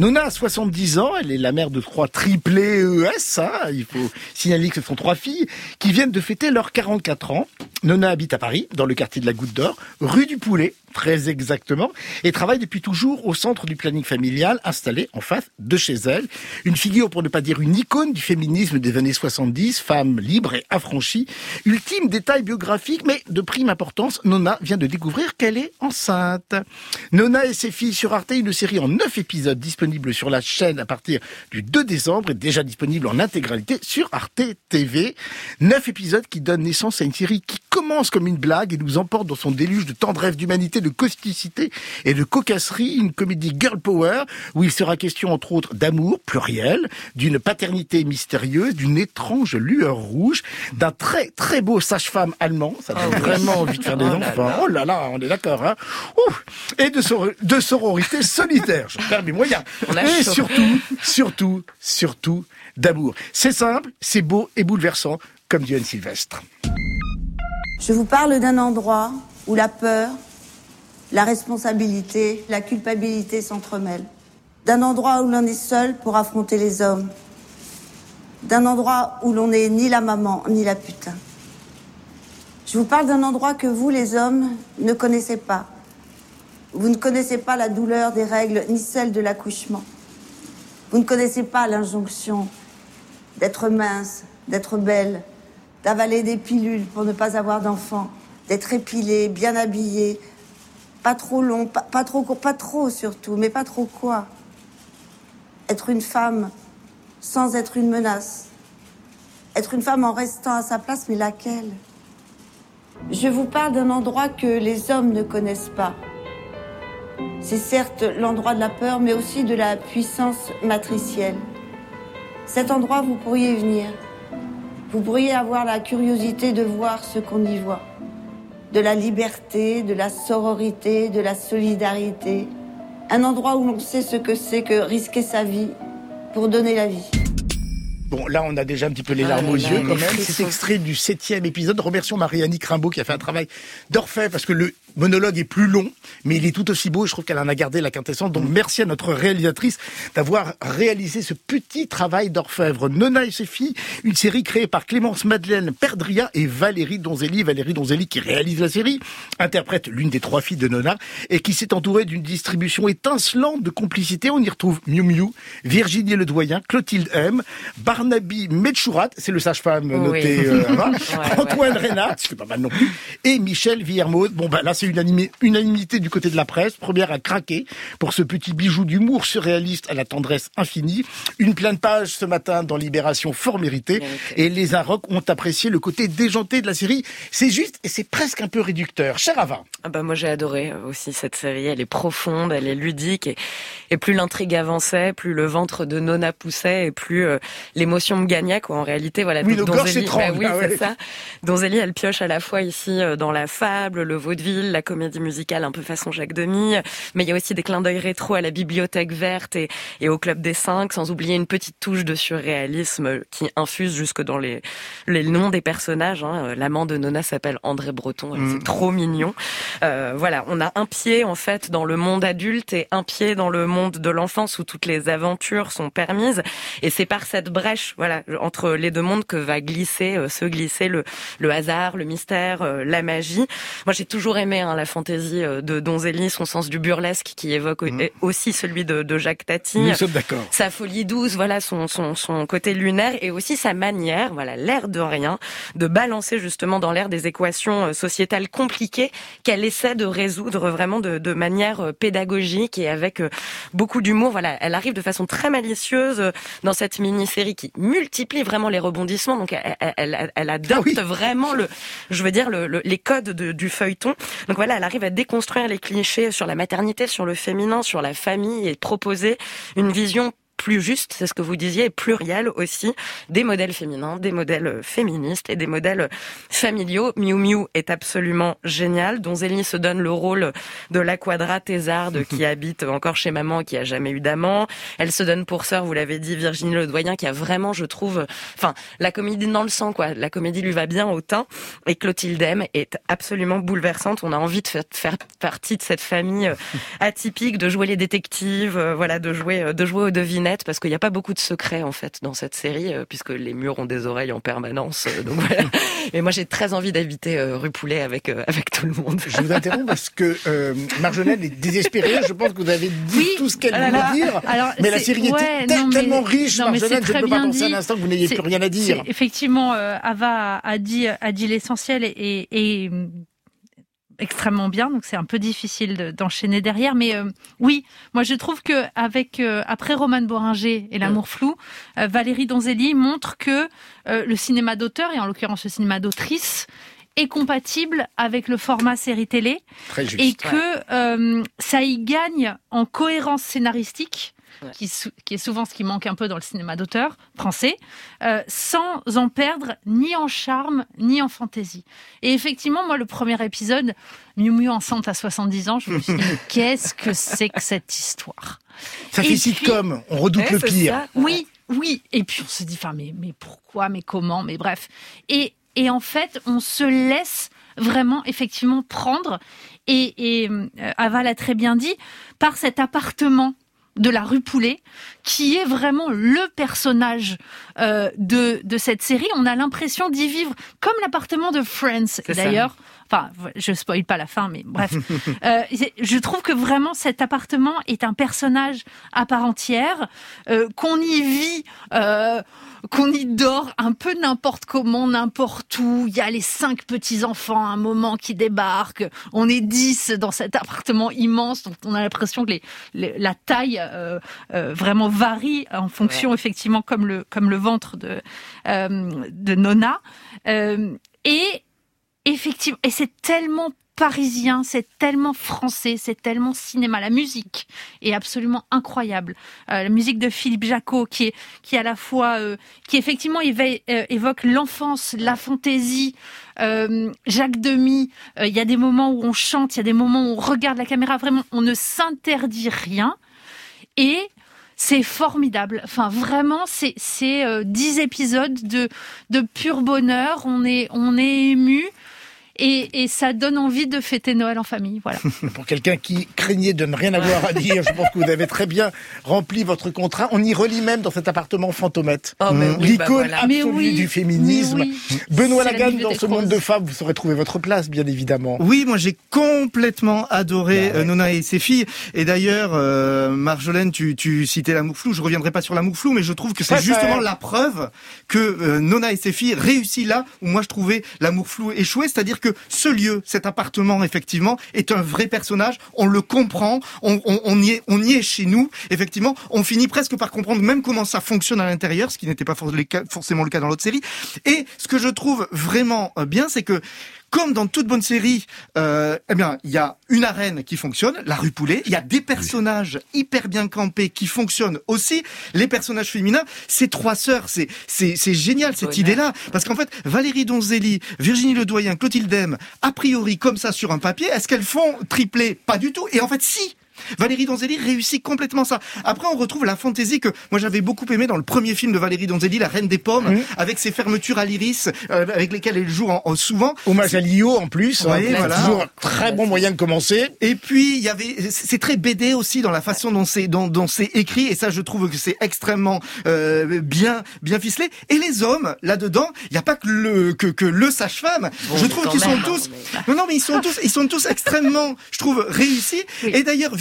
Nona a 70 ans, elle est la mère de trois triplés ES, hein. il faut signaler que ce sont trois filles qui viennent de fêter leurs 44 ans. Nona habite à Paris, dans le quartier de la Goutte d'Or, rue du Poulet, très exactement, et travaille depuis toujours au centre du planning familial, installé en face de chez elle. Une figure, pour ne pas dire une icône du féminisme des années 70, femme libre et affranchie. Ultime détail biographique, mais de prime importance, Nona vient de découvrir qu'elle est enceinte. Nona et ses filles sur Arte, une série en neuf épisodes disponible sur la chaîne à partir du 2 décembre et déjà disponible en intégralité sur Arte TV. Neuf épisodes qui donnent naissance à une série qui commence comme une blague et nous emporte dans son déluge de tendresse, d'humanité, de causticité et de cocasserie, une comédie girl power où il sera question entre autres d'amour pluriel, d'une paternité mystérieuse, d'une étrange lueur rouge, d'un très très beau sage-femme allemand, ça donne Oh, vraiment envie de faire des Oh là enfants. là. Oh là là, on est d'accord, hein. Ouf. Et de, sor- de sororité solidaire, je perds mes moyens. Et chaud. surtout, surtout, surtout d'amour. C'est simple, c'est beau et bouleversant, comme dit Anne Sylvestre. Je vous parle d'un endroit où la peur, la responsabilité, la culpabilité s'entremêlent. D'un endroit où l'on est seul pour affronter les hommes. D'un endroit où l'on n'est ni la maman ni la putain. Je vous parle d'un endroit que vous, les hommes, ne connaissez pas. Vous ne connaissez pas la douleur des règles ni celle de l'accouchement. Vous ne connaissez pas l'injonction d'être mince, d'être belle, d'avaler des pilules pour ne pas avoir d'enfant, d'être épilé, bien habillé, pas trop long, pas, pas trop court, pas trop surtout, mais pas trop quoi. Être une femme sans être une menace. Être une femme en restant à sa place, mais laquelle? Je vous parle d'un endroit que les hommes ne connaissent pas. C'est certes l'endroit de la peur, mais aussi de la puissance matricielle. Cet endroit, vous pourriez venir. Vous pourriez avoir la curiosité de voir ce qu'on y voit. De la liberté, de la sororité, de la solidarité. Un endroit où l'on sait ce que c'est que risquer sa vie pour donner la vie. Bon, là, on a déjà un petit peu les Ah larmes aux là, yeux quand même. C'est extrait du septième épisode. Remercions Marie-Annick Rimbaud qui a fait un travail d'orfèvre parce que le monologue est plus long, mais il est tout aussi beau. et Je trouve qu'elle en a gardé la quintessence. Donc, merci à notre réalisatrice d'avoir réalisé ce petit travail d'orfèvre. Nona et ses filles, une série créée par Clémence Madeleine Perdria et Valérie Donzelli. Valérie Donzelli qui réalise la série, interprète l'une des trois filles de Nona et qui s'est entourée d'une distribution étincelante de complicité. On y retrouve Miu Miu, Virginie Ledoyen, Clotilde M, Barnaby Metchourat, c'est le sage-femme Oui. noté, euh, Ouais, Antoine Reynard, ce qui est pas mal non plus, et Michel Villermoz. Bon, bah là, c'est unanimé- unanimité du côté de la presse. Première à craquer pour ce petit bijou d'humour surréaliste à la tendresse infinie. Une pleine page ce matin dans Libération, fort méritée. Mérité. Et les Inrocks ont apprécié le côté déjanté de la série. C'est juste et c'est presque un peu réducteur. Cher Ava. Ah bah moi j'ai adoré euh, aussi cette série, elle est profonde, elle est ludique et, et plus l'intrigue avançait, plus le ventre de Nona poussait et plus euh, l'émotion me gagnait quoi. En réalité voilà. Oui, le Donzelli- bah oui ah c'est ça. Donzelli elle pioche à la fois ici euh, dans la fable, le vaudeville, la comédie musicale un peu façon Jacques Demy, mais il y a aussi des clins d'œil rétro à la bibliothèque verte et, et au club des cinq, sans oublier une petite touche de surréalisme qui infuse jusque dans les les noms des personnages. Hein. L'amant de Nona s'appelle André Breton, et Mm. c'est trop mignon. Euh, voilà, on a un pied en fait dans le monde adulte et un pied dans le monde de l'enfance où toutes les aventures sont permises. Et c'est par cette brèche, voilà, entre les deux mondes que va glisser, euh, se glisser le, le hasard, le mystère, euh, la magie. Moi, j'ai toujours aimé hein, la fantaisie euh, de Donzelli, son sens du burlesque qui évoque et aussi celui de, de Jacques Tati Nous sommes d'accord. sa folie douce, voilà son, son, son côté lunaire et aussi sa manière, voilà l'air de rien, de balancer justement dans l'air des équations euh, sociétales compliquées qu'elle essaie de résoudre vraiment de, de manière euh, pédagogique et avec beaucoup d'humour. Voilà, elle arrive de façon très malicieuse dans cette mini-série qui multiplie vraiment les rebondissements. Donc elle, elle, elle, elle adopte Ah oui. vraiment le, je veux dire le, le- les codes de- du feuilleton. Donc voilà, elle arrive à déconstruire les clichés sur la maternité, sur le féminin, sur la famille et proposer une vision plus juste, c'est ce que vous disiez, et pluriel aussi, des modèles féminins, des modèles féministes et des modèles familiaux. Miu Miu est absolument génial. Donzelli se donne le rôle de la quadra thésarde qui habite encore chez maman, qui a jamais eu d'amant. Elle se donne pour sœur, vous l'avez dit, Virginie Ledoyen, qui a vraiment, je trouve, enfin, la comédie dans le sang, quoi. La comédie lui va bien au teint. Et Clotilde M est absolument bouleversante. On a envie de faire, faire partie de cette famille euh, atypique, de jouer les détectives, euh, voilà, de jouer, euh, de jouer aux devinettes, parce qu'il n'y a pas beaucoup de secrets en fait dans cette série, puisque les murs ont des oreilles en permanence. donc voilà. Et moi, j'ai très envie d'habiter rue Poulet avec avec tout le monde. Je vous interromps parce que Marjolaine est désespérée. Je pense que vous avez dit tout ce qu'elle ah voulait dire. Alors, mais la série était tellement riche, Marjolaine, je ne peux pas penser un instant que vous n'ayez plus rien à dire. Effectivement, Ava a dit a dit l'essentiel et, et extrêmement bien, donc c'est un peu difficile d'enchaîner derrière. Mais euh, oui, moi je trouve que avec euh, après Romane Boringer et L'amour flou, euh, Valérie Donzelli montre que le cinéma d'auteur et en l'occurrence le cinéma d'autrice est compatible avec le format série télé et que ça y gagne en cohérence scénaristique qui, est souvent ce qui manque un peu dans le cinéma d'auteur français, euh, sans en perdre ni en charme ni en fantaisie. Et effectivement, moi, le premier épisode, Miu Miu enceinte à 70 ans, je me suis dit, qu'est-ce que c'est que cette histoire? Ça fait sitcom, on redoute le pire. Oui, oui. Et puis on se dit, enfin, mais, mais pourquoi, mais comment, mais bref. Et, et en fait, on se laisse vraiment effectivement prendre et, et euh, Aval a très bien dit par cet appartement de la rue Poulet, qui est vraiment le personnage euh, de, de cette série. On a l'impression d'y vivre comme l'appartement de Friends. D'ailleurs, enfin, je spoil pas la fin, mais bref, euh, je trouve que vraiment cet appartement est un personnage à part entière, euh, qu'on y vit qu'on y dort un peu n'importe comment, n'importe où. Il y a les cinq petits-enfants à un moment qui débarquent. On est dix dans cet appartement immense, donc on a l'impression que les, la taille euh, euh, vraiment varie en fonction, effectivement, comme le, comme le ventre de, euh, de Nona. et effectivement, et c'est tellement parisien, c'est tellement français, c'est tellement cinéma. La musique est absolument incroyable. Euh, la musique de Philippe Jacot, qui est qui à la fois, euh, qui effectivement euh, évoque l'enfance, la fantaisie. Jacques Demy, il y a des moments où on chante, il y a des moments où on regarde la caméra. Vraiment, on ne s'interdit rien. Et c'est formidable. Enfin, vraiment, c'est c'est dix épisodes de de pur bonheur. On est on est ému et, et, ça donne envie de fêter Noël en famille. Voilà. Pour quelqu'un qui craignait de ne rien avoir à dire, je pense que vous avez très bien rempli votre contrat. On y relie même dans cet appartement fantomette. Oh, L'icône bah absolue du féminisme. Benoît Lagarde, dans ce monde de femmes, vous saurez trouver votre place, bien évidemment. Oui, moi j'ai complètement adoré bah euh, Nona et ses filles. Et d'ailleurs, euh, Marjolaine, tu, tu citais l'amour flou. Je reviendrai pas sur l'amour flou, mais je trouve que c'est justement la preuve que euh, Nona et ses filles réussissent là où moi je trouvais l'amour flou échoué, c'est-à-dire que ce lieu, cet appartement, effectivement, est un vrai personnage. On le comprend, on, y, est, on y est chez nous. Effectivement, on finit presque par comprendre même comment ça fonctionne à l'intérieur, ce qui n'était pas forcément le cas dans l'autre série. Et ce que je trouve vraiment euh, bien, c'est que comme dans toute bonne série, euh, eh bien, il y a une arène qui fonctionne, la rue Poulet. Il y a des personnages hyper bien campés qui fonctionnent aussi. Les personnages féminins, ces trois sœurs, c'est c'est c'est génial cette idée-là, parce qu'en fait, Valérie Donzelli, Virginie Ledoyen, Clotilde M, a priori comme ça sur un papier, est-ce qu'elles font tripler? Pas du tout. Et en fait, si. Valérie Donzelli réussit complètement ça. Après, on retrouve la fantaisie que moi j'avais beaucoup aimé dans le premier film de Valérie Donzelli, La Reine des Pommes, avec ses fermetures à l'iris, euh, avec lesquelles elle joue en, souvent. Hommage à Lio en plus. Hein, voilà. Toujours un très bon moyen de commencer. Et puis il y avait, c'est très BD aussi dans la façon dont c'est dont, dont c'est écrit, et ça je trouve que c'est extrêmement euh, bien bien ficelé. Et les hommes là-dedans, il n'y a pas que le que, que le sage-femme. je trouve qu'ils sont tous, non non mais ils sont tous ils sont tous extrêmement, je trouve réussis. Et d'ailleurs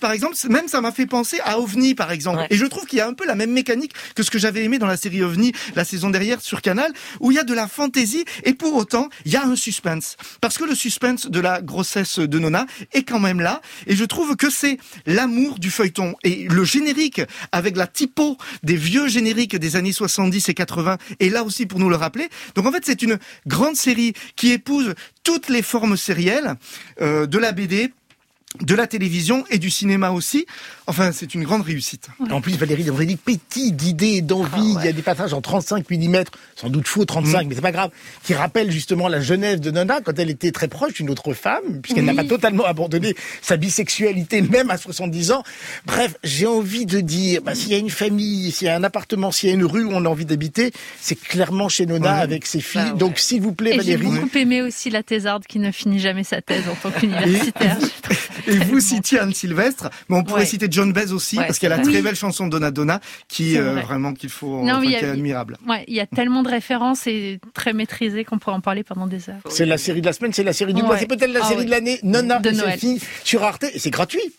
Par exemple, même ça m'a fait penser à OVNI, par exemple. Et je trouve qu'il y a un peu la même mécanique que ce que j'avais aimé dans la série OVNI la saison dernière sur Canal, où il y a de la fantaisie et pour autant, il y a un suspense. Parce que le suspense de la grossesse de Nona est quand même là. Et je trouve que c'est l'amour du feuilleton. Et le générique, avec la typo des vieux génériques des années 70 et 80, est là aussi pour nous le rappeler. Donc en fait, c'est une grande série qui épouse toutes les formes sérielles euh, de la BD de la télévision et du cinéma aussi. Enfin, c'est une grande réussite. En plus, Valérie dit petit d'idées et d'envie. Ah Il y a des passages en 35 mm, sans doute faux 35, mm. mais c'est pas grave, qui rappellent justement la jeunesse de Nona quand elle était très proche d'une autre femme, puisqu'elle n'a pas totalement abandonné sa bisexualité, même à 70 ans. Bref, j'ai envie de dire, bah, s'il y a une famille, s'il y a un appartement, s'il y a une rue où on a envie d'habiter, c'est clairement chez Nona avec ses filles. Bah Donc, s'il vous plaît, Valérie. J'ai beaucoup aimé aussi la thésarde qui ne finit jamais sa thèse en tant qu'universitaire. Et vous citiez Anne Sylvestre, mais on pourrait citer John Baez aussi, parce qu'il y a la très belle chanson Donna Donna, qui euh, vraiment qu'il faut, non, qui est admirable. Ouais, il y a tellement de références et très maîtrisées qu'on pourrait en parler pendant des heures. C'est la série de la semaine, c'est la série du mois, c'est peut-être la ah série de l'année. Nonna de et ses filles sur Arte, et c'est gratuit.